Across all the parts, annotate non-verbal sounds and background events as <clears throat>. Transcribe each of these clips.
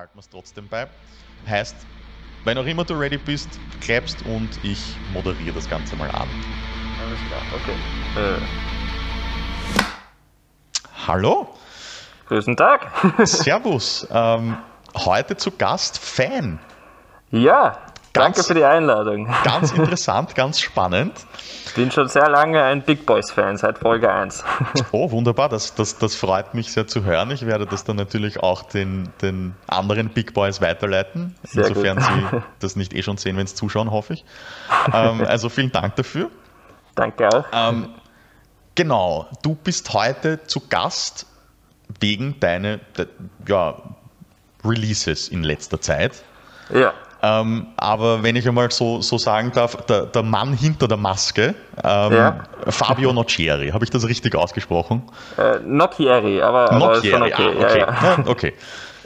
behalten wir es trotzdem bei. Heißt, wenn auch immer du ready bist, klappst und ich moderiere das Ganze mal an. Alles klar, okay. Äh, Hallo, guten Tag. <laughs> Servus. Ähm, heute zu Gast Fan. ja, danke Ganz- für die Einladung. Ganz <laughs> interessant, ganz spannend. Bin schon sehr lange ein Big Boys Fan, seit Folge 1. <laughs> Oh, wunderbar, das, das, das freut mich sehr zu hören. Ich werde das dann natürlich auch den, den anderen Big Boys weiterleiten, Sehr insofern gut. sie <laughs> das nicht eh schon sehen, wenn es zuschauen, hoffe ich. Ähm, also vielen Dank dafür. Danke auch. Ähm, genau, du bist heute zu Gast wegen deiner de, ja, Releases in letzter Zeit. Ja, Ähm, aber wenn ich einmal so, so sagen darf, der, der Mann hinter der Maske, ähm, Ja. Fabio Noccieri, habe ich das richtig ausgesprochen? äh, Nocchieri, aber, aber Noccieri, okay. ah, okay. Ja, ja. <laughs> Ja, okay.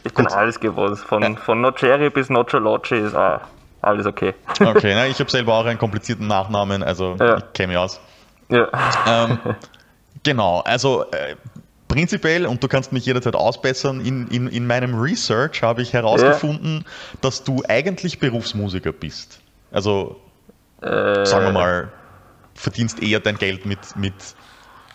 Ich bin Gut. alles gewohnt. Von, von Noccieri bis Nocciolocci ist ah, alles okay. <laughs> Okay, <laughs> na, ich habe selber auch einen komplizierten Nachnamen, also Ja. ich kenne mich aus. ja. Ähm, genau, also äh, prinzipiell, und du kannst mich jederzeit ausbessern, in, in, in meinem Research habe ich herausgefunden, dass du eigentlich Berufsmusiker bist. Also, Äh, sagen wir mal, verdienst eher dein Geld mit, mit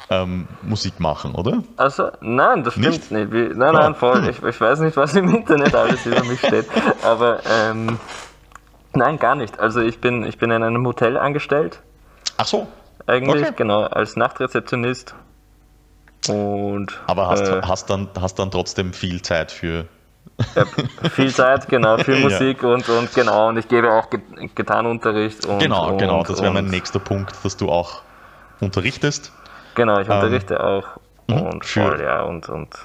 ähm, Musik machen, oder? Also, nein, das stimmt Nicht? nicht. Wie, nein, Ah, nein, voll. hm. Ich, ich weiß nicht, was im Internet alles über mich steht. Aber ähm, nein, gar nicht. Also ich bin, ich bin in einem Hotel angestellt, Ach so, eigentlich, Okay. genau, als Nachtrezeptionist. Und aber hast, äh, hast, dann, hast dann trotzdem viel Zeit für. viel Zeit, genau, viel <laughs> Ja. Musik und, und genau, und ich gebe auch Gitarrenunterricht. Und, Genau, und, genau, das wäre mein nächster Punkt, dass du auch unterrichtest. Genau, ich Ähm, unterrichte auch. mhm, Und für- voll, ja, und, und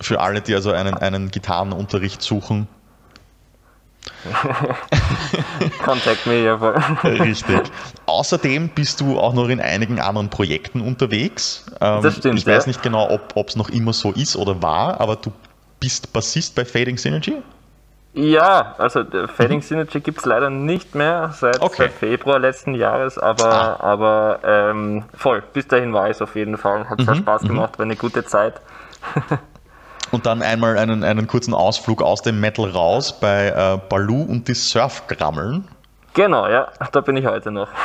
Für alle, die also einen, einen Gitarrenunterricht suchen, <laughs> Contact me, ja, voll. Richtig. Außerdem bist du auch noch in einigen anderen Projekten unterwegs. Ähm, Das stimmt, Ich weiß ja. nicht genau, ob es noch immer so ist oder war, aber du bist Bassist bei Fading Synergy? Ja, also Fading Synergy gibt es leider nicht mehr seit, Okay. seit Februar letzten Jahres, aber, Ah. aber ähm, voll, bis dahin war es auf jeden Fall. Hat sehr Mhm, Spaß gemacht, war eine gute Zeit. <laughs> Und dann einmal einen, einen kurzen Ausflug aus dem Metal raus bei äh, Baloo und die Surfgrammeln. Genau, ja, da bin ich heute noch. <laughs>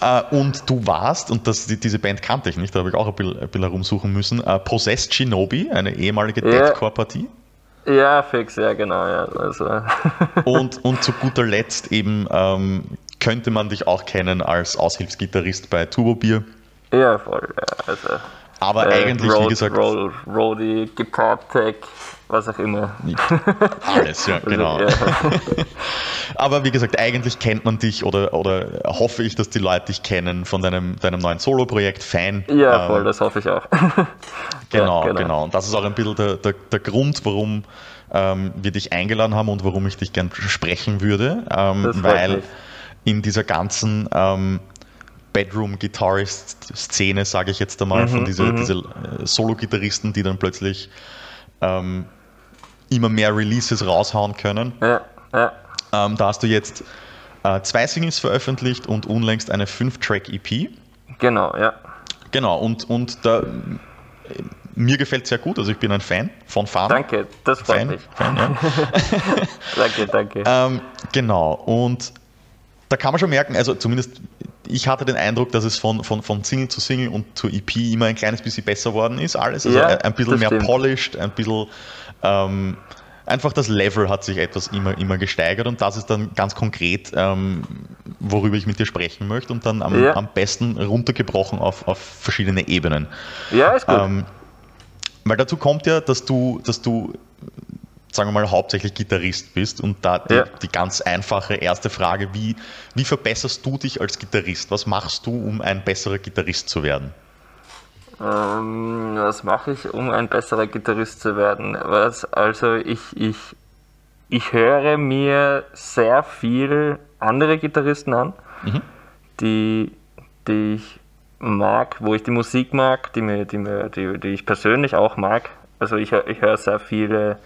Äh, und du warst, und das, die, diese Band kannte ich nicht, da habe ich auch ein bisschen, ein bisschen herumsuchen müssen, äh, Possessed Shinobi, eine ehemalige Ja. Deathcore-Partie. ja, fix, ja, genau, ja. Also, <laughs> Und, und zu guter Letzt eben ähm, könnte man dich auch kennen als Aushilfsgitarrist bei Turbo Beer. ja, voll, ja. Also, Aber äh, eigentlich, wie Road- gesagt, Road, Roadie, Guitar Tech, was auch immer. <laughs> alles, ja, Also, genau. ja. <laughs> Aber wie gesagt, eigentlich kennt man dich oder, oder hoffe ich, dass die Leute dich kennen von deinem, deinem neuen Solo-Projekt Fan. Ja, Ähm, voll, das hoffe ich auch. <laughs> Genau, Ja, genau, Und das ist auch ein bisschen der, der, der Grund, warum ähm, wir dich eingeladen haben und warum ich dich gern sprechen würde. Ähm, weil mich. in dieser ganzen ähm, Bedroom-Guitarist-Szene, sage ich jetzt einmal, von Mhm, diese, mhm. diese äh, Solo-Gitarristen, die dann plötzlich ähm, immer mehr Releases raushauen können. Ja, ja. Ähm, da hast du jetzt äh, zwei Singles veröffentlicht und unlängst eine 5-Track-EP. Genau, ja. Genau, und, und da, äh, mir gefällt sehr gut, also ich bin ein Fan von Fahren. Danke, das freut Fan, mich. Fan ja. <laughs> Danke, danke. <laughs> ähm, genau, und da kann man schon merken, also zumindest ich hatte den Eindruck, dass es von, von, von Single zu Single und zu EP immer ein kleines bisschen besser worden ist, alles. Also Ja, ein, bisschen mehr stimmt. polished, ein bisschen ähm, einfach das Level hat sich etwas immer, immer gesteigert und das ist dann ganz konkret, ähm, worüber ich mit dir sprechen möchte und dann am, Ja. am besten runtergebrochen auf, auf verschiedene Ebenen. Ja, ist gut. Ähm, weil dazu kommt ja, dass du, dass du, sagen wir mal, hauptsächlich Gitarrist bist und da die, Ja. die ganz einfache erste Frage, wie, wie verbesserst du dich als Gitarrist? Was machst du, um ein besserer Gitarrist zu werden? Ähm, was mache ich, um ein besserer Gitarrist zu werden? Was, also ich, ich, ich höre mir sehr viel andere Gitarristen an, Mhm. die, die ich mag, wo ich die Musik mag, die, mir, die, mir, die, die ich persönlich auch mag. Also ich, ich höre sehr viele,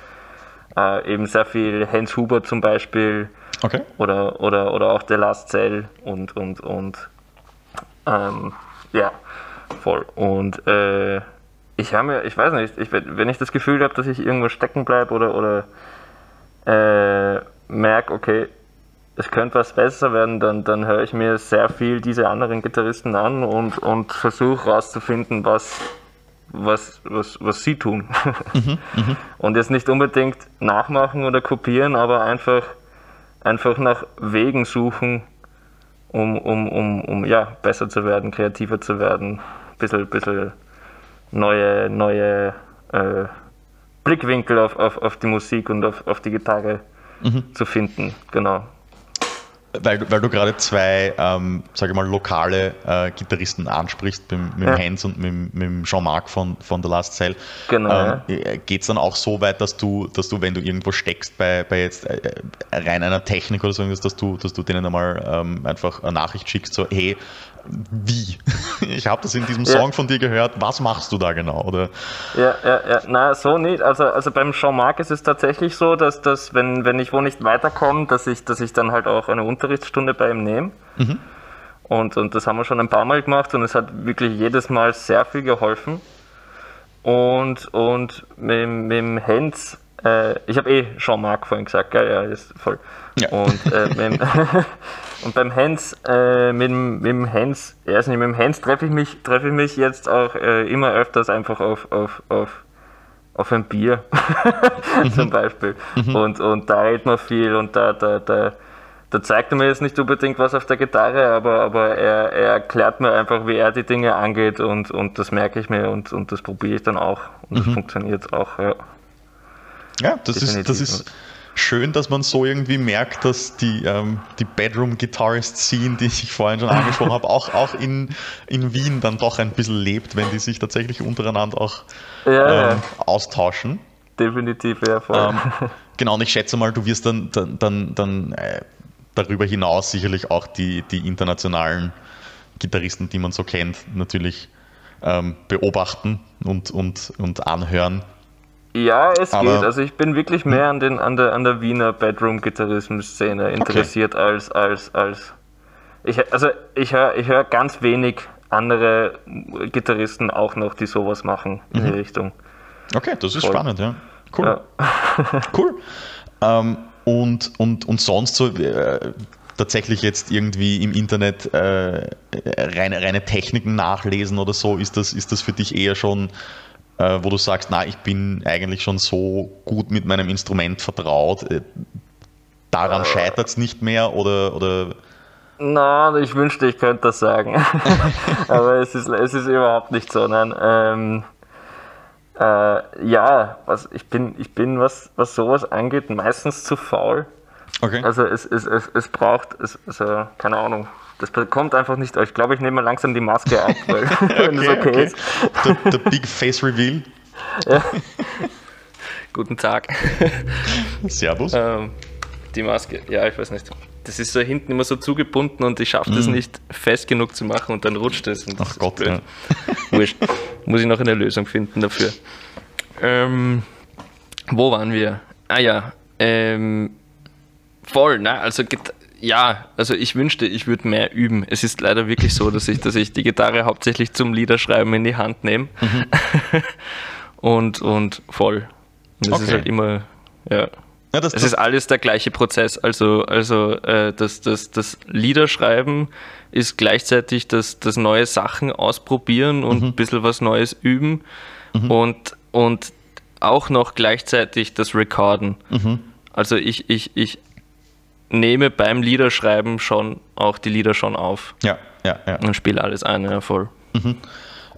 äh, eben sehr viel Hans Huber zum Beispiel, Okay. oder, oder, oder auch der Last Cell und, und, und ähm, ja, voll. Und äh, ich habe mir, ich weiß nicht, ich, wenn ich das Gefühl habe, dass ich irgendwo stecken bleibe oder, oder äh, merke, okay, es könnte was besser werden, dann, dann höre ich mir sehr viel diese anderen Gitarristen an und, und versuche herauszufinden, was, was, was, was sie tun. Mhm, mhm, und jetzt nicht unbedingt nachmachen oder kopieren, aber einfach, einfach nach Wegen suchen, um, um, um, um ja, besser zu werden, kreativer zu werden, ein bisschen, bisschen neue, neue äh, Blickwinkel auf, auf, auf die Musik und auf, auf die Gitarre mhm. zu finden. Genau. Weil, weil du gerade zwei, ähm, sage ich mal, lokale äh, Gitarristen ansprichst, mit, mit ja. Hans und mit, mit Jean-Marc von, von The Last Cell. Genau. Ähm, ja. Geht es dann auch so weit, dass du, dass du, wenn du irgendwo steckst bei, bei jetzt äh, rein einer Technik oder so, dass du, dass du denen einmal ähm, einfach eine Nachricht schickst, so, hey, wie? <laughs> Ich habe das in diesem Song ja. von dir gehört. Was machst du da genau? Oder? Ja, ja, ja. Na, so nicht. Also, also beim Jean-Marc ist es tatsächlich so, dass, dass wenn, wenn ich wo nicht weiterkomme, dass ich, dass ich dann halt auch eine Unterrichtsstunde bei ihm nehme. Mhm. Und, und das haben wir schon ein paar Mal gemacht und es hat wirklich jedes Mal sehr viel geholfen. Und, und mit, mit dem Hens äh, ich habe eh Jean-Marc vorhin gesagt, gell? ja, ist voll. Ja. Und, äh, mit, <laughs> und beim Hans, äh, mit, mit dem Hans, ja, nicht, mit dem Hans treffe ich mich, treffe ich mich jetzt auch äh, immer öfters einfach auf, auf, auf, auf ein Bier <laughs> zum. Beispiel. Mhm. Und, und da redet man viel und da, da, da, da zeigt er mir jetzt nicht unbedingt was auf der Gitarre, aber, aber er, er erklärt mir einfach, wie er die Dinge angeht und, und das merke ich mir und, und das probiere ich dann auch und das mhm. funktioniert auch, ja. Ja, das ist, das ist schön, dass man so irgendwie merkt, dass die, ähm, die Bedroom-Guitarist-Scene, die ich vorhin schon angesprochen habe, auch, auch in, in Wien dann doch ein bisschen lebt, wenn die sich tatsächlich untereinander auch ja, ähm, austauschen. Definitiv, ja, voll. Ähm, genau, und ich schätze mal, du wirst dann, dann, dann, dann äh, darüber hinaus sicherlich auch die, die internationalen Gitarristen, die man so kennt, natürlich ähm, beobachten und, und, und anhören ja, es Aber geht. Also ich bin wirklich mehr an, den, an, der, an der Wiener Bedroom-Gitarrismus-Szene interessiert okay. als, als, als. Ich, also ich höre ich hör ganz wenig andere Gitarristen auch noch, die sowas machen in mhm. die Richtung. Okay, das ist Voll. spannend, ja. Cool. Ja. <laughs> cool. Ähm, und, und, und sonst so äh, tatsächlich jetzt irgendwie im Internet äh, reine, reine Techniken nachlesen oder so, ist das, ist das für dich eher schon äh, wo du sagst, na, ich bin eigentlich schon so gut mit meinem Instrument vertraut, äh, daran äh. scheitert es nicht mehr oder, oder na, ich wünschte, ich könnte das sagen. <laughs> Aber es ist, es ist überhaupt nicht so. Nein, ähm, äh, ja, was, ich bin, ich bin was, was sowas angeht, meistens zu faul. Okay. Also es, es, es, es braucht, es, also, keine Ahnung, das kommt einfach nicht. Ich glaube, ich nehme mal langsam die Maske ab, <laughs> weil, wenn das okay, okay, ist. Der, der Big Face Reveal. Ja. <laughs> Guten Tag. Servus. Ähm, die Maske, ja, ich weiß nicht. Das ist so hinten immer so zugebunden und ich schaffe das mm. nicht fest genug zu machen und dann rutscht es. Ach Gott, ja. Wurscht. Muss ich noch eine Lösung finden dafür. Ähm, wo waren wir? Ah ja, ähm, voll, ne? Also ja, also ich wünschte, ich würde mehr üben. Es ist leider wirklich so, dass ich, dass ich die Gitarre hauptsächlich zum Liederschreiben in die Hand nehme. Mhm. <laughs> und, und voll. Und das okay. ist halt immer, ja. ja das, es ist alles der gleiche Prozess. Also, also äh, das, das, das Liederschreiben ist gleichzeitig das, das neue Sachen ausprobieren und mhm. ein bisschen was Neues üben. Mhm. Und, und auch noch gleichzeitig das Recorden. Mhm. Also ich, ich, ich nehme beim Liederschreiben schon auch die Lieder schon auf. Ja, ja, ja. Und spiele alles ein, ja, voll. Mhm.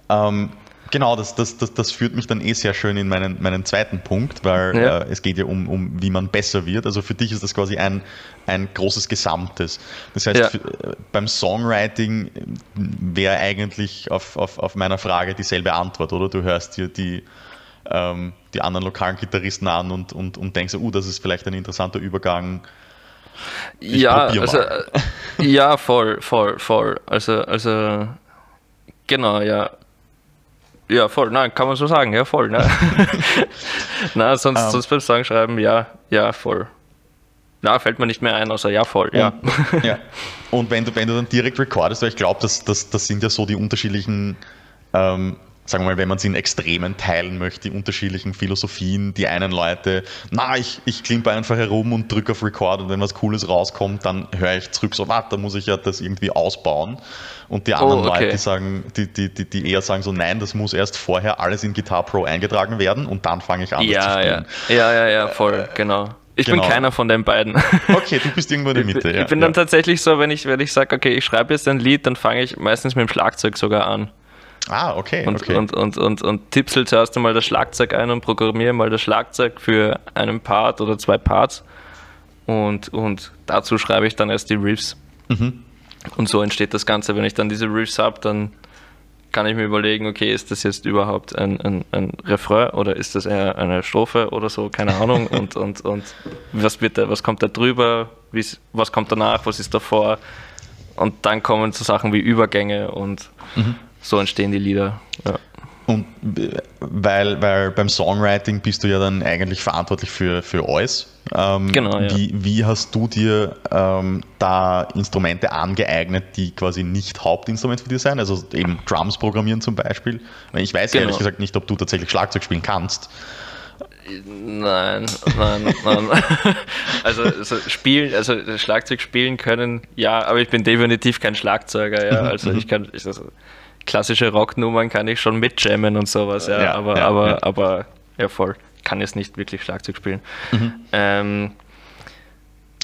Ähm, genau, das, das, das, das führt mich dann eh sehr schön in meinen, meinen zweiten Punkt, weil ja. äh, es geht ja um, um, wie man besser wird. Also für dich ist das quasi ein, ein großes Gesamtes. Das heißt, ja. für, äh, beim Songwriting äh, wäre eigentlich auf, auf, auf meiner Frage dieselbe Antwort, oder? Du hörst dir die, ähm, die anderen lokalen Gitarristen an und, und, und denkst, oh, das ist vielleicht ein interessanter Übergang ich ja, also, äh, ja, voll, voll, voll. Also, also, genau, ja. Ja, voll, nein, kann man so sagen, ja, voll, ne? <laughs> na, sonst, um. Ähm. sonst beim Songschreiben, ja, ja, voll. Na, fällt mir nicht mehr ein, außer ja, voll, ja. Und, ja. Und wenn du, wenn du dann direkt recordest, weil ich glaube, das, das, das sind ja so die unterschiedlichen ähm, sagen wir mal, wenn man es in Extremen teilen möchte, die unterschiedlichen Philosophien. Die einen Leute, na, ich, ich klimpe einfach herum und drücke auf Record und wenn was Cooles rauskommt, dann höre ich zurück, so, warte, da muss ich ja das irgendwie ausbauen. Und die anderen oh, okay. Leute, die sagen, die, die, die, die eher sagen so, nein, das muss erst vorher alles in Guitar Pro eingetragen werden und dann fange ich an, ja, das zu spielen. Ja, ja, ja, ja voll, äh, genau. Ich genau. bin keiner von den beiden. <laughs> Okay, du bist irgendwo in der Mitte. Ich, ja, ich bin ja. dann tatsächlich so, wenn ich, wenn ich sage, okay, ich schreibe jetzt ein Lied, dann fange ich meistens mit dem Schlagzeug sogar an. Ah, okay. Und, okay. und, und, und, und tipsel zuerst einmal das Schlagzeug ein und programmiere mal das Schlagzeug für einen Part oder zwei Parts. Und, und dazu schreibe ich dann erst die Riffs. Mhm. Und so entsteht das Ganze. Wenn ich dann diese Riffs habe, dann kann ich mir überlegen, okay, ist das jetzt überhaupt ein, ein, ein Refrain oder ist das eher eine Strophe oder so, keine Ahnung. <laughs> und, und, und was, wird da, was kommt da drüber, was kommt danach, was ist davor. Und dann kommen so Sachen wie Übergänge und mhm so entstehen die Lieder. Ja. Und weil, weil beim Songwriting bist du ja dann eigentlich verantwortlich für, für alles. Ähm, genau. Ja. Wie, wie hast du dir ähm, da Instrumente angeeignet, die quasi nicht Hauptinstrument für dich sein? Also eben Drums programmieren zum Beispiel. Ich weiß genau. ehrlich gesagt nicht, ob du tatsächlich Schlagzeug spielen kannst. Nein, nein, nein. <laughs> Also, also, spielen, also Schlagzeug spielen können, ja, aber ich bin definitiv kein Schlagzeuger, ja. Also ich kann, ich, also, klassische Rocknummern kann ich schon mitjammen und sowas, ja, ja aber, ja, aber, ja. aber ja voll, kann jetzt nicht wirklich Schlagzeug spielen. Mhm. Ähm,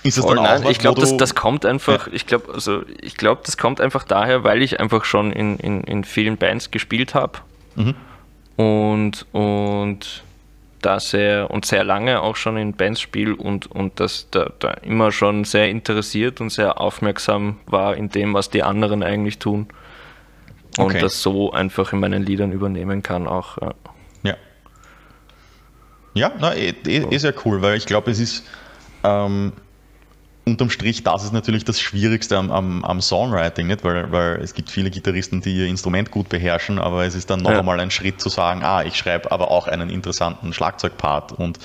ist es dann auch nein, was, ich glaube, das, das kommt einfach, ich glaube, also ich glaube, das kommt einfach daher, weil ich einfach schon in, in, in vielen Bands gespielt habe mhm. und, und da sehr und sehr lange auch schon in Bands spiele und, und das da, da immer schon sehr interessiert und sehr aufmerksam war in dem, was die anderen eigentlich tun und okay. das so einfach in meinen Liedern übernehmen kann auch. Ja. Ja, ja na, eh, eh, eh sehr cool, weil ich glaube, es ist ähm, unterm Strich, das ist natürlich das Schwierigste am, am, am, Songwriting, nicht? Weil, weil es gibt viele Gitarristen, die ihr Instrument gut beherrschen, aber es ist dann noch ja. einmal ein Schritt zu sagen, ah, ich schreibe aber auch einen interessanten Schlagzeugpart und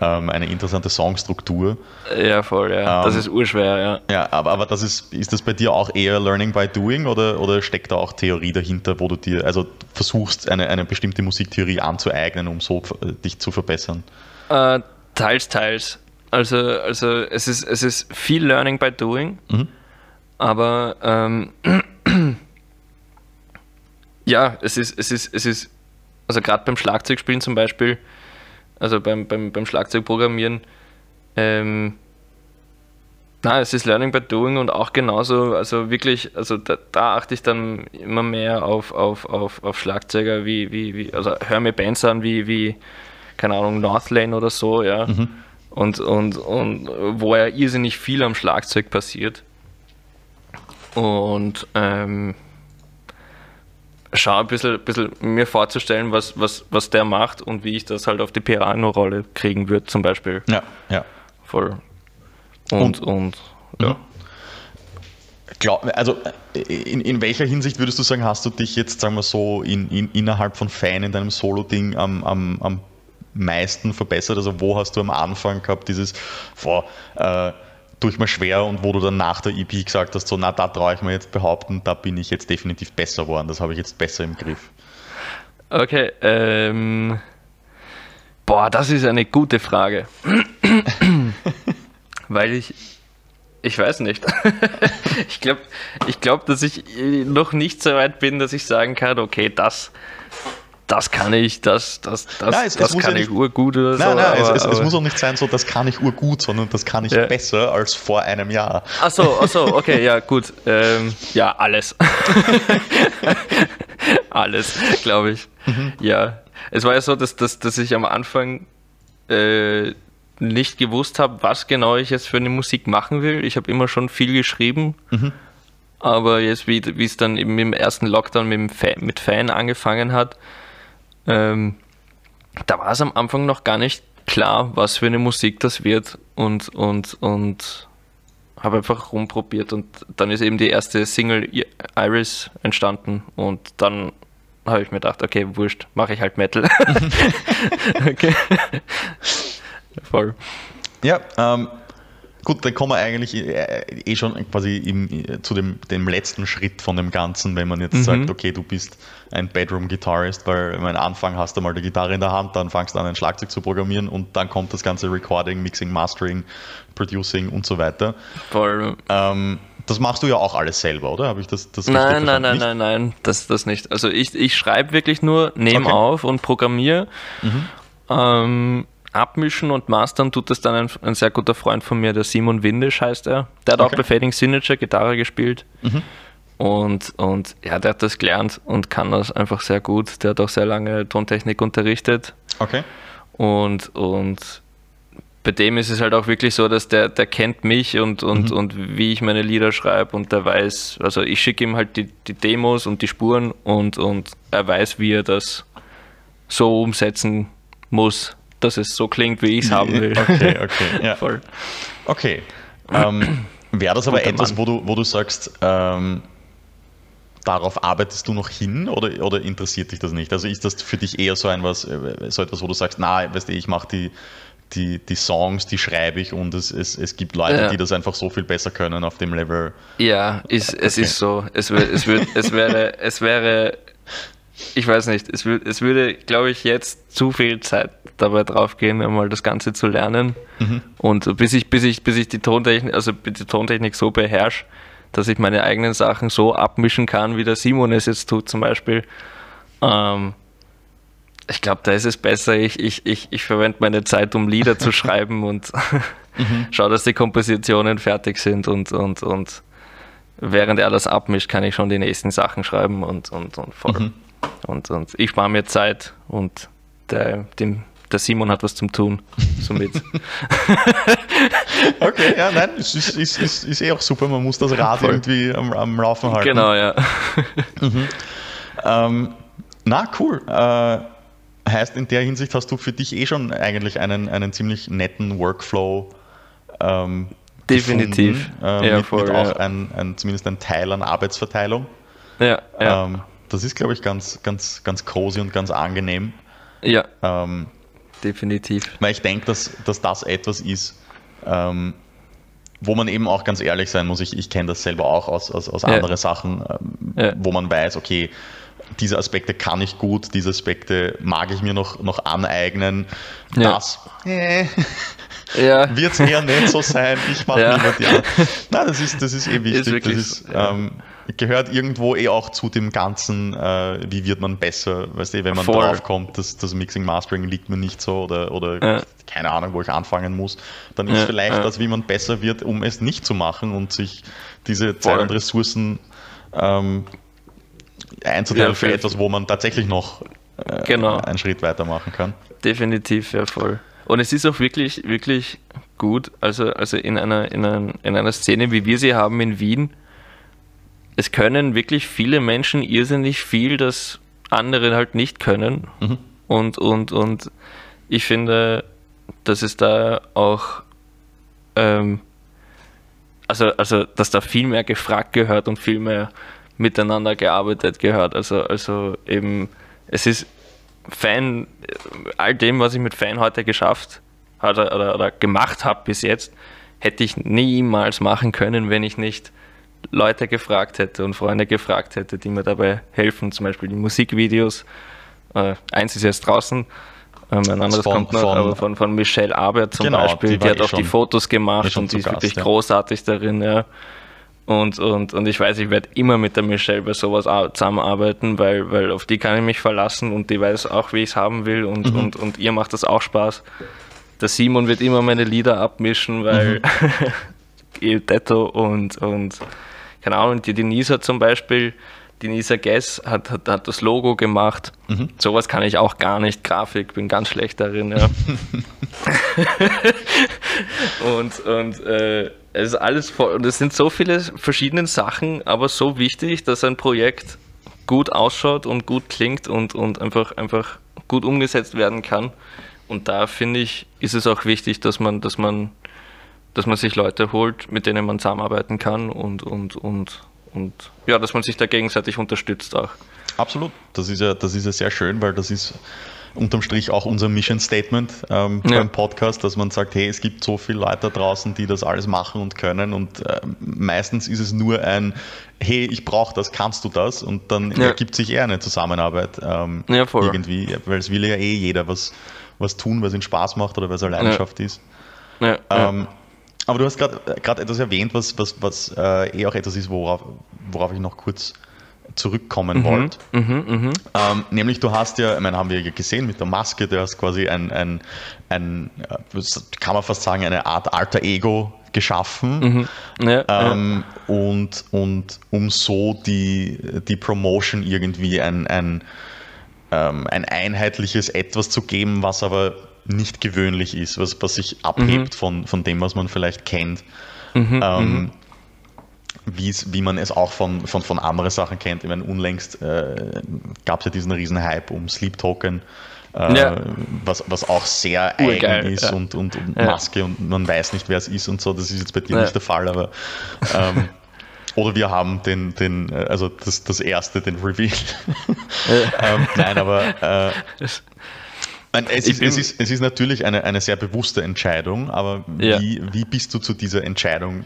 ähm, eine interessante Songstruktur. Ja, voll, ja. Ähm, das ist urschwer, ja. Ja, aber, aber das ist, ist das bei dir auch eher Learning by Doing oder, oder steckt da auch Theorie dahinter, wo du dir, also versuchst, eine, eine bestimmte Musiktheorie anzueignen, um so dich zu verbessern? Äh, teils, teils. Also, also es, ist, es ist viel Learning by Doing, mhm. aber ähm, <clears throat> ja, es ist, es ist, es ist, also gerade beim Schlagzeugspielen zum Beispiel, also beim, beim, beim Schlagzeugprogrammieren, ähm, na, es ist Learning by Doing und auch genauso, also wirklich, also da, da achte ich dann immer mehr auf, auf, auf, auf Schlagzeuger wie, wie, wie, also höre mir Bands an wie, wie, keine Ahnung, Northlane oder so, ja. Mhm. Und, und, und wo ja irrsinnig viel am Schlagzeug passiert. Und ähm, schaue ein bisschen, bisschen mir vorzustellen, was, was, was der macht und wie ich das halt auf die Piano-Rolle kriegen würde, zum Beispiel. Ja, ja. Voll. Und, und, und ja. Glaub, also in, in welcher Hinsicht würdest du sagen, hast du dich jetzt, sagen wir so, in, in, innerhalb von Fan in deinem Solo-Ding am, am, am meisten verbessert? Also wo hast du am Anfang gehabt, dieses, boah, äh, tue ich mir schwer und wo du dann nach der EP gesagt hast, so, na, da traue ich mir jetzt behaupten, da bin ich jetzt definitiv besser geworden, das habe ich jetzt besser im Griff. Okay, ähm, boah, das ist eine gute Frage. <laughs> Weil ich, ich weiß nicht. <laughs> ich glaube, ich glaub, dass ich noch nicht so weit bin, dass ich sagen kann, okay, das, das kann ich, das, das, das, nein, es, das es kann ja ich urgut oder nein, so. Nein, aber, es, es, muss auch nicht sein, so das kann ich urgut, sondern das kann ich ja. besser als vor einem Jahr. Achso, achso, okay, ja, gut. Ähm, ja, alles. <laughs> alles, glaube ich. Mhm. Ja. Es war ja so, dass, dass, dass ich am Anfang äh, nicht gewusst habe, was genau ich jetzt für eine Musik machen will. Ich habe immer schon viel geschrieben. Mhm. Aber jetzt, wie es dann eben im ersten Lockdown mit, Fan, mit Fan angefangen hat, ähm, da war es am Anfang noch gar nicht klar, was für eine Musik das wird und, und, und habe einfach rumprobiert und dann ist eben die erste Single Iris entstanden und dann habe ich mir gedacht, okay, wurscht, mache ich halt Metal. <laughs> <laughs> okay. <laughs> Voll. Ja, ähm, Gut, dann kommen wir eigentlich äh, eh schon quasi im, zu dem, dem letzten Schritt von dem Ganzen, wenn man jetzt mhm. sagt, okay, du bist ein Bedroom-Gitarrist, weil am Anfang hast du mal die Gitarre in der Hand, dann fangst du an, ein Schlagzeug zu programmieren und dann kommt das ganze Recording, Mixing, Mastering, Producing und so weiter. Voll. Ähm, das machst du ja auch alles selber, oder? Habe ich das, das Nein, nein, nein, nein, nein, das, das nicht. Also ich, ich schreibe wirklich nur, nehme okay. auf und programmiere. Mhm. Ähm, abmischen und mastern tut das dann ein, ein, sehr guter Freund von mir, der Simon Windisch heißt er. Der hat okay. auch bei Fading Signature Gitarre gespielt. Mhm. Und, und ja, der hat das gelernt und kann das einfach sehr gut. Der hat auch sehr lange Tontechnik unterrichtet. Okay. Und, und bei dem ist es halt auch wirklich so, dass der, der kennt mich und, und, mhm. und wie ich meine Lieder schreibe und der weiß, also ich schicke ihm halt die, die Demos und die Spuren und, und er weiß, wie er das so umsetzen muss, dass es so klingt, wie ich es haben will. Okay, okay, ja. <laughs> Voll. Okay. Ähm, Wäre das aber etwas, wo du, wo du sagst, ähm, darauf arbeitest du noch hin oder, oder interessiert dich das nicht? Also ist das für dich eher so ein was, äh, so etwas, wo du sagst, na, weißt du, ich mache die, die, die Songs, die schreibe ich und es, es, es gibt Leute, ja. die das einfach so viel besser können auf dem Level. Ja, ist, es ist so. Es, es, wird, es, wäre, es wäre ich weiß nicht, es, würde, es würde, glaube ich, jetzt zu viel Zeit dabei draufgehen, einmal das Ganze zu lernen. Mhm. Und bis ich, bis ich, bis ich die Tontechnik, also die Tontechnik so beherrsche, dass ich meine eigenen Sachen so abmischen kann, wie der Simon es jetzt tut, zum Beispiel. Ähm, ich glaube, da ist es besser, ich, ich, ich, ich verwende meine Zeit, um Lieder zu <laughs> schreiben und mhm. <laughs> schaue, dass die Kompositionen fertig sind und, und, und während er das abmischt, kann ich schon die nächsten Sachen schreiben und, und, und voll. Mhm. Und, und ich spare mir Zeit und der, dem, der Simon hat was zum Tun. Somit. <laughs> okay, ja, nein, ist, ist, ist, ist, ist eh auch super. Man muss das Rad Voll. irgendwie am, am Laufen halten. Genau, ja. <laughs> mhm. ähm, na, cool. Äh, heißt, in der Hinsicht hast du für dich eh schon eigentlich einen, einen ziemlich netten Workflow. Ähm, Definitiv. Gefunden, äh, ja, mit, voll, mit auch ja. ein, ein, zumindest ein Teil an Arbeitsverteilung. Ja, ja. Ähm, das ist, glaube ich, ganz, ganz, ganz cozy und ganz angenehm. Ja. Ähm, definitiv. Weil ich denke, dass, dass das etwas ist, ähm, wo man eben auch ganz ehrlich sein muss. Ich, ich kenne das selber auch aus, aus, aus ja. anderen Sachen, ähm, ja. wo man weiß, okay, diese Aspekte kann ich gut, diese Aspekte mag ich mir noch, noch aneignen. Ja. Das äh, ja. wird es eher nicht so sein. Ich mache ja. lieber die Nein, das ist, das ist eh wichtig. Ist das ist, ähm, gehört irgendwo eh auch zu dem Ganzen, äh, wie wird man besser, weißt du, wenn man Voll. drauf kommt, dass das Mixing Mastering liegt mir nicht so oder, oder ja. keine Ahnung, wo ich anfangen muss, dann ist ja, vielleicht ja. das, wie man besser wird, um es nicht zu machen und sich diese Zeit und Ressourcen ähm, einzuteilen für etwas, wo man tatsächlich noch äh, genau. einen Schritt weiter machen kann. Definitiv, ja voll. Und es ist auch wirklich, wirklich gut, also, also in, einer, in, einer, in einer Szene, wie wir sie haben in Wien, es können wirklich viele Menschen irrsinnig viel, das andere halt nicht können. Mhm. Und, und, und ich finde, dass es da auch, ähm, also, also, dass da viel mehr gefragt gehört und viel mehr miteinander gearbeitet gehört. Also, also eben, es ist Fan, all dem, was ich mit Fan heute geschafft oder, oder, oder gemacht habe bis jetzt, hätte ich niemals machen können, wenn ich nicht Leute gefragt hätte und Freunde gefragt hätte, die mir dabei helfen, zum Beispiel die Musikvideos. Äh, eins ist jetzt draußen, ähm, ein anderes von, kommt noch, von, aber von, von Michelle Arbert zum genau, Beispiel, die, die hat eh auch die Fotos gemacht und die ist wirklich großartig darin. Ja. Und, und, und ich weiß, ich werde immer mit der Michelle bei sowas zusammenarbeiten, weil, weil auf die kann ich mich verlassen und die weiß auch, wie ich es haben will und, mhm. und, und ihr macht das auch Spaß. Der Simon wird immer meine Lieder abmischen, weil mhm. <laughs> Detto und, und keine Ahnung, die Denise hat zum Beispiel, Denise Guess hat, hat, hat das Logo gemacht. Mhm. Sowas kann ich auch gar nicht. Grafik, bin ganz schlecht darin. Ja. <laughs> <laughs> und und äh, es ist alles voll, und es sind so viele verschiedene Sachen, aber so wichtig, dass ein Projekt gut ausschaut und gut klingt und, und einfach, einfach gut umgesetzt werden kann. Und da finde ich, ist es auch wichtig, dass man, dass man dass man sich Leute holt, mit denen man zusammenarbeiten kann und, und, und, und ja, dass man sich da gegenseitig unterstützt auch. Absolut. Das ist ja, das ist ja sehr schön, weil das ist unterm Strich auch unser Mission Statement ähm, ja. beim Podcast, dass man sagt, hey, es gibt so viele Leute da draußen, die das alles machen und können und äh, meistens ist es nur ein, hey, ich brauche das, kannst du das? Und dann ja. ergibt sich eher eine Zusammenarbeit ähm, ja, irgendwie, weil es will ja eh jeder was, was tun, was ihn Spaß macht oder was eine Leidenschaft ist. Ähm, aber du hast gerade etwas erwähnt, was, was, was äh, eh auch etwas ist, worauf, worauf ich noch kurz zurückkommen mhm, wollt. Mhm, mh. ähm, nämlich du hast ja, ich meine, haben wir ja gesehen mit der Maske, du hast quasi ein, ein, ein kann man fast sagen, eine Art alter Ego geschaffen. Mhm. Ja, ähm, ja. Und, und um so die, die Promotion irgendwie ein, ein, ähm, ein einheitliches Etwas zu geben, was aber nicht gewöhnlich ist, was, was sich abhebt mhm. von, von dem, was man vielleicht kennt. Mhm, ähm, wie man es auch von, von, von anderen Sachen kennt. Ich meine, unlängst äh, gab es ja diesen riesen Hype um Sleep Token, äh, ja. was, was auch sehr Urgeil, eigen ist ja. und, und, und ja. Maske und man weiß nicht, wer es ist und so. Das ist jetzt bei dir nicht der Fall, aber ähm, <laughs> oder wir haben den, den äh, also das, das erste, den Reveal. <laughs> ähm, nein, aber äh, es ist, es, ist, es ist natürlich eine, eine sehr bewusste Entscheidung, aber wie, wie bist du zu dieser Entscheidung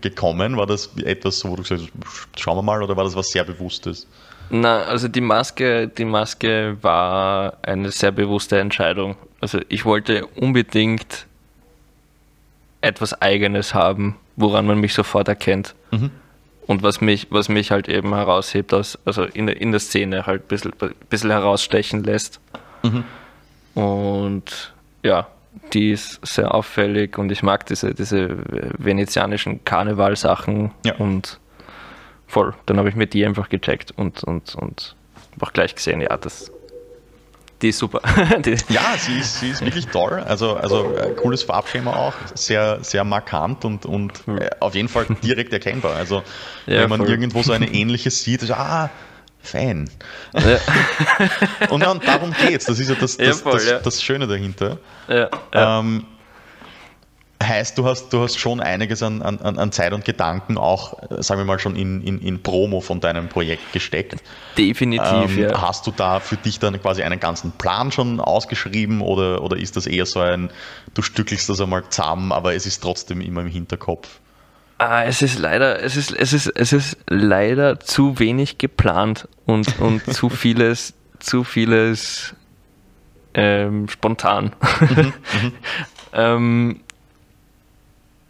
gekommen? War das etwas, wo du gesagt hast, schauen wir mal, oder war das was sehr Bewusstes? Na, also die Maske, die Maske war eine sehr bewusste Entscheidung. Also ich wollte unbedingt etwas Eigenes haben, woran man mich sofort erkennt. Mhm. Und was mich, was mich halt eben heraushebt, aus, also in, in der Szene halt ein bisschen, bisschen herausstechen lässt. Mhm. Und ja, die ist sehr auffällig und ich mag diese, diese venezianischen Karnevalsachen ja. und voll. Dann habe ich mir die einfach gecheckt und, und, und auch gleich gesehen, ja, das, die ist super. <laughs> die ja, sie ist, sie ist wirklich toll. Also, also äh, cooles Farbschema auch, sehr, sehr markant und, und äh, auf jeden Fall direkt erkennbar. Also ja, wenn man voll. irgendwo so eine <laughs> ähnliche sieht, so, ah, Fan. Ja. <laughs> und, ja, und darum geht's. Das ist ja das, das, voll, das, das Schöne dahinter. Ähm, heißt, du hast, du hast schon einiges an, an, an Zeit und Gedanken auch, sagen wir mal, schon in, in, in Promo von deinem Projekt gesteckt. Definitiv, ähm, ja. Hast du da für dich dann quasi einen ganzen Plan schon ausgeschrieben oder, oder ist das eher so ein, du stückelst das einmal zusammen, aber es ist trotzdem immer im Hinterkopf? Ah, es ist leider, es ist, es ist, es ist leider zu wenig geplant und, und <laughs> zu vieles, zu vieles ähm, spontan. Mhm, mhm. <laughs> ähm,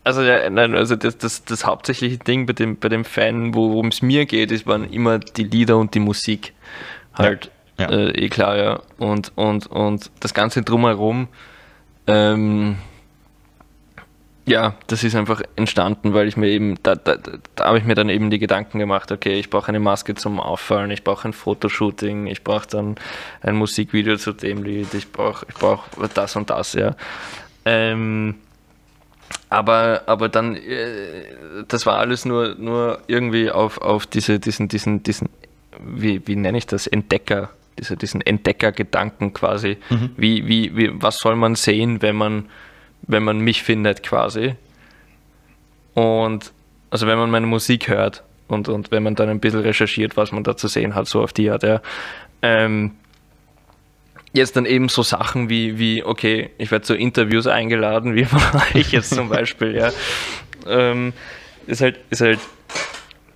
also, ja, nein, also das, das, das hauptsächliche Ding bei dem, bei dem Fan, worum es mir geht, ist, waren immer die Lieder und die Musik. Halt, ja, ja. Äh, eh klar, ja. Und, und, und das Ganze drumherum, ähm, ja, das ist einfach entstanden, weil ich mir eben, da, da, da habe ich mir dann eben die Gedanken gemacht, okay, ich brauche eine Maske zum Auffallen, ich brauche ein Fotoshooting, ich brauche dann ein Musikvideo zu dem Lied, ich brauche ich brauch das und das, ja. Ähm, aber, aber dann, äh, das war alles nur, nur irgendwie auf, auf diese, diesen, diesen, diesen, wie, wie nenne ich das, Entdecker, diese, diesen Entdeckergedanken quasi. Mhm. Wie, wie, wie, was soll man sehen, wenn man wenn man mich findet quasi. Und also wenn man meine Musik hört und, und wenn man dann ein bisschen recherchiert, was man da zu sehen hat, so auf die Art, ja. Ähm, jetzt dann eben so Sachen wie, wie okay, ich werde zu Interviews eingeladen, wie <laughs> von euch jetzt zum Beispiel, ja. Ähm, ist halt, ist halt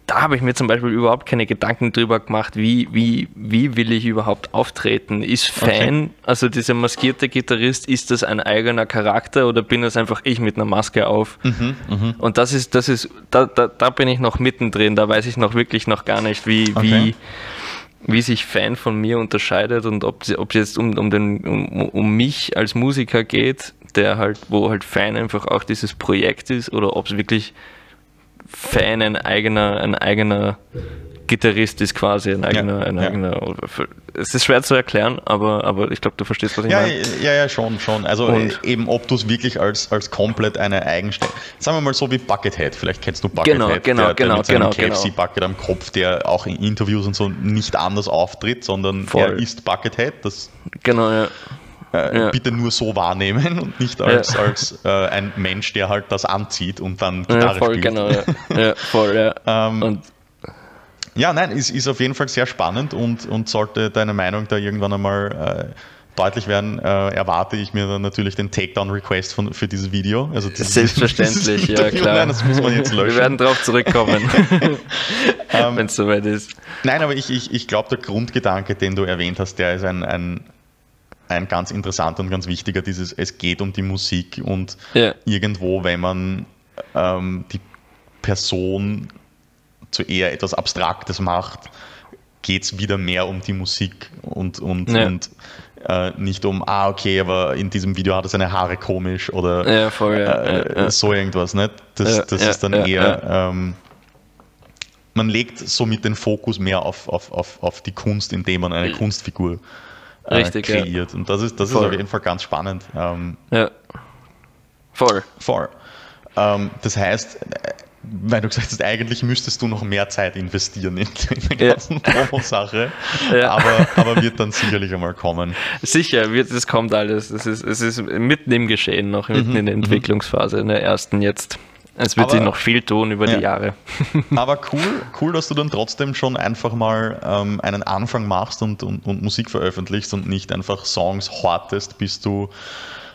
da habe ich mir zum Beispiel überhaupt keine Gedanken drüber gemacht, wie, wie, wie will ich überhaupt auftreten? Ist Fan, okay. also dieser maskierte Gitarrist, ist das ein eigener Charakter oder bin das einfach ich mit einer Maske auf? Mhm, mh. Und das ist, das ist, da, da, da bin ich noch mittendrin, da weiß ich noch wirklich noch gar nicht, wie, okay. wie, wie sich Fan von mir unterscheidet und ob es jetzt um, um, den, um, um mich als Musiker geht, der halt, wo halt Fan einfach auch dieses Projekt ist oder ob es wirklich Fan ein eigener, ein eigener Gitarrist ist quasi ein eigener, ja, ein eigener. Es ist schwer zu erklären, aber, aber ich glaube, du verstehst, was ich ja, meine. Ja, ja, schon, schon. Also Und eben, ob du es wirklich als, als komplett eine Eigenstelle. Sagen wir mal so wie Buckethead. Vielleicht kennst du Buckethead, genau, genau, der, der genau, mit seinem genau, KFC Bucket am Kopf, der auch in Interviews und so nicht anders auftritt, sondern Voll. er ist Buckethead. Das genau, ja. Äh, ja. bitte nur so wahrnehmen und nicht als, ja. als äh, ein Mensch, der halt das anzieht und dann Gitarre ja, voll, spielt. Genau, ja. ja voll, ja. <laughs> ähm, und ja, nein, ist, ist auf jeden Fall sehr spannend und, und sollte deine Meinung da irgendwann einmal äh, deutlich werden, äh, erwarte ich mir dann natürlich den Takedown-Request für dieses Video. Also dieses, <laughs> Selbstverständlich, dieses ja klar. Nein, das muss man jetzt löschen. Wir werden darauf zurückkommen, <laughs> ähm, wenn es soweit ist. Nein, aber ich, ich, ich glaube, der Grundgedanke, den du erwähnt hast, der ist ein, ein, ein ganz interessanter und ganz wichtiger, dieses, es geht um die Musik und ja. irgendwo, wenn man ähm, die Person zu eher etwas Abstraktes macht, geht es wieder mehr um die Musik und, und, ja. und äh, nicht um, ah, okay, aber in diesem Video hat er seine Haare komisch oder ja, voll, äh, so irgendwas. Nicht? Das, das ist dann eher, ähm, man legt somit den Fokus mehr auf, auf, auf, auf die Kunst, indem man eine Kunstfigur äh, Richtig, kreiert. Und das ist, das ist auf jeden Fall ganz spannend. Ähm, ja. Voll. Voll. Ähm, das heißt, weil du gesagt hast, eigentlich müsstest du noch mehr Zeit investieren in, in der ganzen ja. Promo-Sache, <laughs> ja. aber, aber wird dann sicherlich einmal kommen. Sicher, wird, das kommt alles. Es ist, es ist mitten im Geschehen noch, mitten mhm. in der mhm. Entwicklungsphase, in der ersten jetzt. Es wird aber, sich noch viel tun über ja. die Jahre. <laughs> Aber cool, cool, dass du dann trotzdem schon einfach mal ähm, einen Anfang machst und, und, und Musik veröffentlichst und nicht einfach Songs hortest, bis du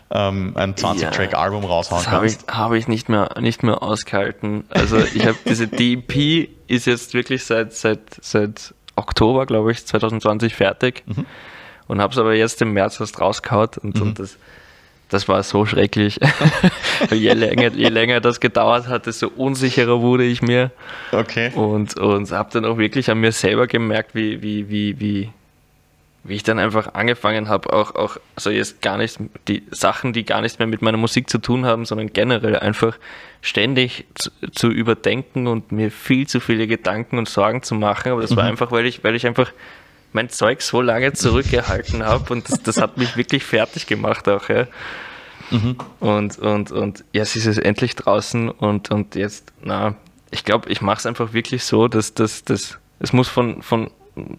ähm, ein 20-Track-Album raushauen das kannst. Habe ich, hab ich nicht mehr, nicht mehr ausgehalten. Also ich habe diese DEP ist jetzt wirklich seit, seit, seit Oktober, glaube ich, 2020 fertig mhm. und habe es aber jetzt im März erst rausgehauen und, mhm. und das, das war so schrecklich. <laughs> je, länger, je länger das gedauert hat, desto unsicherer wurde ich mir. Okay. Und, und habe dann auch wirklich an mir selber gemerkt, wie, wie, wie, wie, wie ich dann einfach angefangen habe, auch, auch, also jetzt gar nicht, die Sachen, die gar nichts mehr mit meiner Musik zu tun haben, sondern generell einfach ständig zu, zu überdenken und mir viel zu viele Gedanken und Sorgen zu machen. Aber das mhm. war einfach, weil ich, weil ich einfach mein Zeug so lange zurückgehalten habe und das, das hat mich wirklich fertig gemacht auch, ja. Mhm. Und, und, und jetzt ist es endlich draußen und, und jetzt, na, ich glaube, ich mache es einfach wirklich so, dass das, das, es muss von, von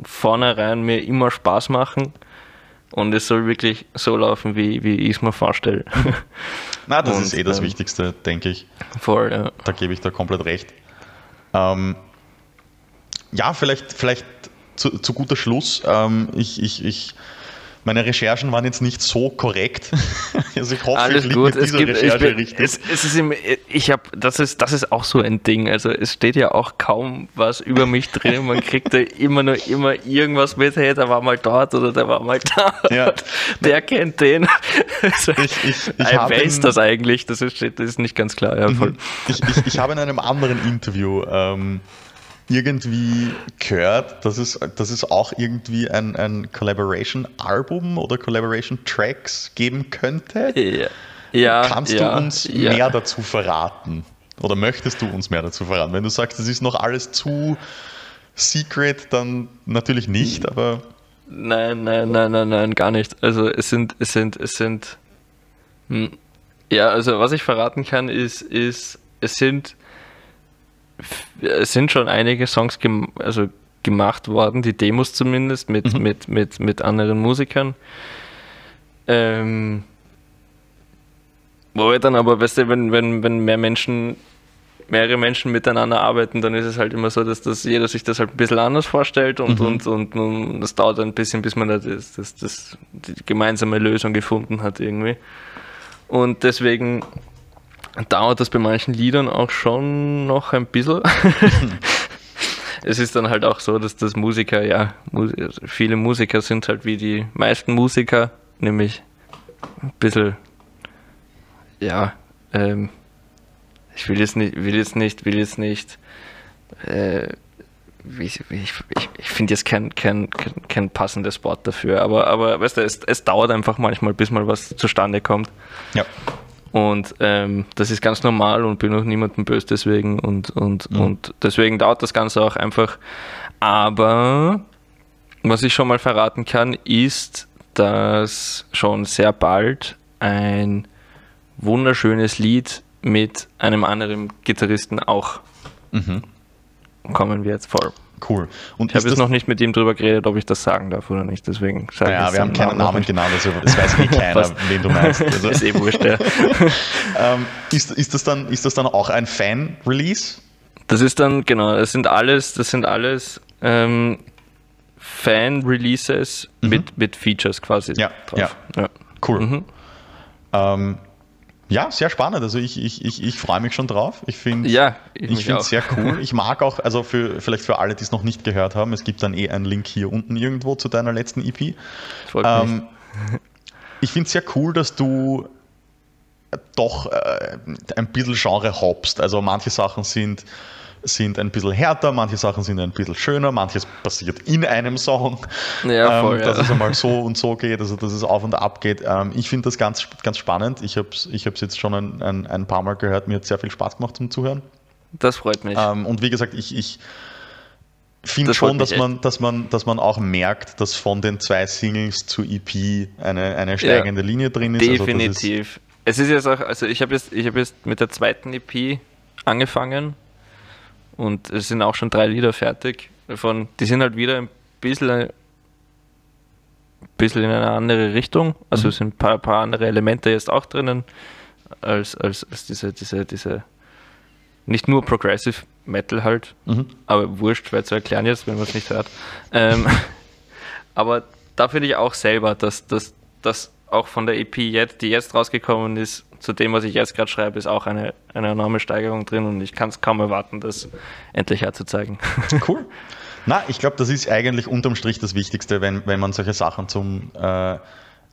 vornherein mir immer Spaß machen und es soll wirklich so laufen, wie, wie ich es mir vorstelle. <laughs> Na, das und, ist eh das ähm, Wichtigste, denke ich. Voll, ja. Da gebe ich da komplett recht. Ähm, ja, vielleicht, vielleicht zu, zu guter Schluss. Ähm, ich, ich, ich meine Recherchen waren jetzt nicht so korrekt. <laughs> also ich hoffe, Alles ich gut. es gibt, Recherche ich, richtig. Es, es ist im, ich habe, das ist, das ist auch so ein Ding. Also es steht ja auch kaum was über mich drin. Man kriegt da <laughs> immer nur immer irgendwas mit. Hey, der war mal dort oder der war mal da. Ja. Der kennt den. Also, ich, ich, ich <laughs> wer ist das eigentlich? Das ist, das ist nicht ganz klar. Ja, mhm. ich, ich, ich habe in einem anderen Interview ähm, irgendwie gehört, dass es, dass es auch irgendwie ein, ein Collaboration-Album oder Collaboration-Tracks geben könnte. Ja. ja Kannst ja, du uns ja. mehr dazu verraten? Oder möchtest du uns mehr dazu verraten? Wenn du sagst, es ist noch alles zu secret, dann natürlich nicht, aber. Nein, nein, nein, nein, nein, gar nicht. Also es sind, es sind, es sind. Hm, ja, also was ich verraten kann, ist, ist, es sind es sind schon einige Songs gem also gemacht worden, die Demos zumindest, mit, mhm. mit, mit, mit anderen Musikern. Ähm, wo wir dann aber, weißt du, wenn, wenn, wenn mehr Menschen, mehrere Menschen miteinander arbeiten, dann ist es halt immer so, dass das jeder sich das halt ein bisschen anders vorstellt und, mhm. und, und, und das dauert ein bisschen, bis man das, das, das, die gemeinsame Lösung gefunden hat irgendwie. Und deswegen dauert das bei manchen Liedern auch schon noch ein bisschen. <laughs> es ist dann halt auch so, dass das Musiker, ja, viele Musiker sind halt wie die meisten Musiker, nämlich ein bisschen, ja, ähm, ich will jetzt nicht, will jetzt nicht, will jetzt nicht, äh, ich, ich, ich finde jetzt kein, kein, kein, kein passendes Wort dafür, aber, aber weißt du, es, es dauert einfach manchmal, bis mal was zustande kommt. Ja. Und ähm, das ist ganz normal und bin auch niemandem böse deswegen und, und, mhm. und deswegen dauert das Ganze auch einfach. Aber was ich schon mal verraten kann, ist, dass schon sehr bald ein wunderschönes Lied mit einem anderen Gitarristen auch mhm. kommen wird. Voll. Cool. Und ich habe jetzt noch nicht mit ihm drüber geredet, ob ich das sagen darf oder nicht, deswegen sage naja, ich wir haben keinen Namen, genannt, also es weiß eh <laughs> keiner, wen du meinst. Also. ist eh wurscht, ja. <laughs> ähm, ist, ist, das dann, ist das dann auch ein Fan-Release? Das ist dann, genau, das sind alles, das sind alles ähm, Fan-Releases mhm. mit, mit Features quasi ja, drauf. Ja, ja. cool. Mhm. Ähm, ja, sehr spannend. Also ich, ich, ich, ich freue mich schon drauf. Ich finde ja, ich, es sehr cool. <laughs> Ich mag auch, also für, vielleicht für alle, die es noch nicht gehört haben, es gibt dann eh einen Link hier unten irgendwo zu deiner letzten EP. Ähm, ich finde es sehr cool, dass du doch äh, ein bisschen Genre hoppst. Also manche Sachen sind sind ein bisschen härter, manche Sachen sind ein bisschen schöner, manches passiert in einem Song, ja, voll, ähm, dass ja. es einmal so <laughs> und so geht, also dass es auf und ab geht. Ähm, ich finde das ganz, ganz spannend. Ich habe es ich jetzt schon ein, ein, ein, paar Mal gehört, mir hat sehr viel Spaß gemacht zum Zuhören. Das freut mich. Ähm, und wie gesagt, ich, ich finde schon, dass man, dass, man, dass man auch merkt, dass von den zwei Singles zu EP eine, eine steigende ja, Linie drin ist. Definitiv. Also ist es ist jetzt auch, also ich habe jetzt, hab jetzt mit der zweiten EP angefangen und es sind auch schon drei Lieder fertig. Davon, die sind halt wieder ein bisschen, ein bisschen in eine andere Richtung. Also mhm. es sind ein paar, paar andere Elemente jetzt auch drinnen, als, als, als diese, diese, diese, nicht nur Progressive Metal halt, mhm. aber wurscht, schwer zu erklären jetzt, wenn man es nicht hört. Ähm, <laughs> aber da finde ich auch selber, dass, dass auch von der EP jetzt, die jetzt rausgekommen ist, zu dem, was ich jetzt gerade schreibe, ist auch eine, eine enorme Steigerung drin und ich kann es kaum erwarten, das endlich herzuzeigen. <laughs> Cool. Na, ich glaube, das ist eigentlich unterm Strich das Wichtigste, wenn, wenn man solche Sachen zum, äh,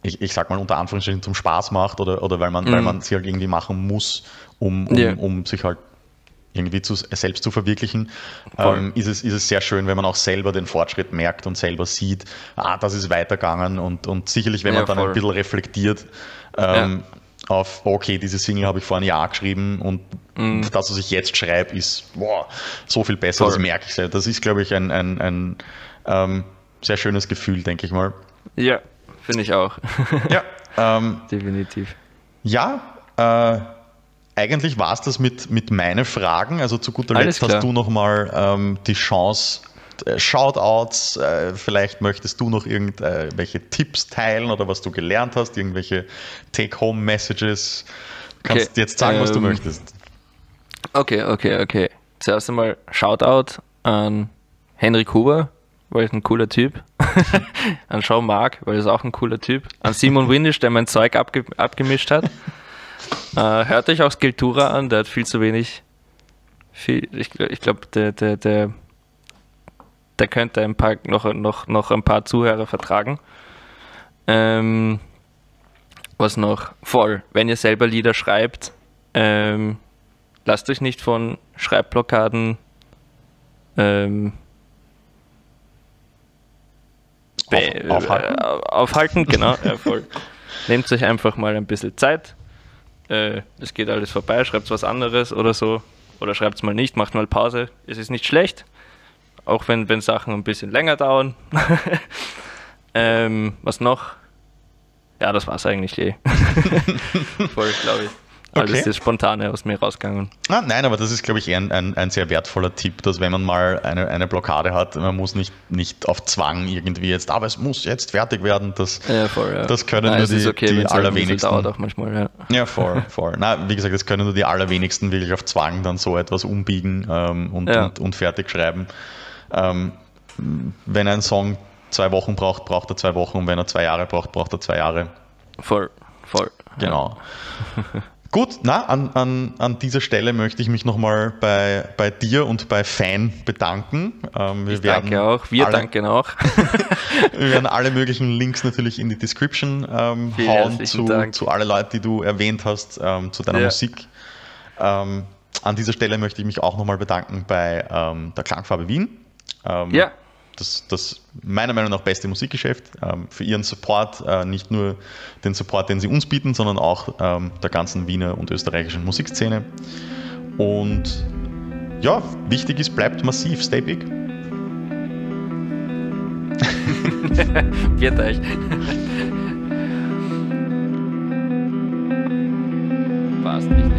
ich, ich sag mal unter Anführungsstrichen, zum Spaß macht oder, oder weil man mhm. weil man sie halt irgendwie machen muss, um, um, yeah. um sich halt irgendwie zu, selbst zu verwirklichen, ähm, ist, es, ist es sehr schön, wenn man auch selber den Fortschritt merkt und selber sieht, ah, das ist weitergegangen und, und sicherlich, wenn man ja, dann ein bisschen reflektiert, ähm, ja auf, okay, diese Single habe ich vor einem Jahr geschrieben und mm. das, was ich jetzt schreibe, ist boah, so viel besser, Voll. das merke ich sehr. Das ist, glaube ich, ein, ein, ein ähm, sehr schönes Gefühl, denke ich mal. Ja, finde ich auch. <laughs> ja, ähm, definitiv. Ja, äh, eigentlich war es das mit, mit meinen Fragen. Also zu guter Letzt hast du nochmal ähm, die Chance, äh, Shoutouts, äh, vielleicht möchtest du noch irgendwelche Tipps teilen oder was du gelernt hast, irgendwelche Take-Home-Messages. Kannst okay, jetzt sagen, ähm, was du ähm, möchtest. Okay, okay, okay. Zuerst einmal Shoutout an Henrik Huber, weil ich ein cooler Typ. <laughs> an Sean Mark, weil er ist auch ein cooler Typ. An Simon Windisch, der mein Zeug abge abgemischt hat. Äh, hört euch auch Skiltura an, der hat viel zu wenig. Viel, ich ich glaube, der, der, der der könnte ein paar, noch, noch, noch ein paar Zuhörer vertragen. Ähm, was noch? Voll. Wenn ihr selber Lieder schreibt, ähm, lasst euch nicht von Schreibblockaden ähm, Auf, aufhalten. Äh, aufhalten, genau. <laughs> ja, voll. Nehmt euch einfach mal ein bisschen Zeit. Äh, es geht alles vorbei, schreibt was anderes oder so. Oder schreibt es mal nicht, macht mal Pause. Es ist nicht schlecht auch wenn, wenn Sachen ein bisschen länger dauern. <laughs> ähm, was noch? Ja, das war es eigentlich eh. <laughs> Voll, glaube ich. Alles okay. ist spontane aus mir rausgegangen. Ah, nein, aber das ist, glaube ich, ein, ein, ein, sehr wertvoller Tipp, dass wenn man mal eine, eine Blockade hat, man muss nicht, nicht auf Zwang irgendwie jetzt, aber es muss jetzt fertig werden. Das, ja, voll, ja. das können Nein, nur die, okay, die allerwenigsten. Dauert auch manchmal, ja. ja, voll, <laughs> voll. Na, wie gesagt, das können nur die allerwenigsten wirklich auf Zwang dann so etwas umbiegen ähm, und, ja. und, und fertig schreiben. Ähm, wenn ein Song zwei Wochen braucht, braucht er zwei Wochen und wenn er zwei Jahre braucht, braucht er zwei Jahre. Voll, voll. Genau. <laughs> Gut, na, an, an, an dieser Stelle möchte ich mich nochmal bei, bei dir und bei Fan bedanken. Ähm, wir ich danke auch, wir alle, danken auch. <laughs> wir werden alle <laughs> möglichen Links natürlich in die Description ähm, hauen zu, zu alle Leute, die du erwähnt hast, ähm, zu deiner ja. Musik. Ähm, an dieser Stelle möchte ich mich auch nochmal bedanken bei ähm, der Klangfarbe Wien. Ähm, ja. Das, das meiner Meinung nach beste Musikgeschäft ähm, für ihren Support, äh, nicht nur den Support, den sie uns bieten, sondern auch ähm, der ganzen Wiener und österreichischen Musikszene. Und ja, wichtig ist, bleibt massiv, stay big. Wird euch. <laughs> Passt nicht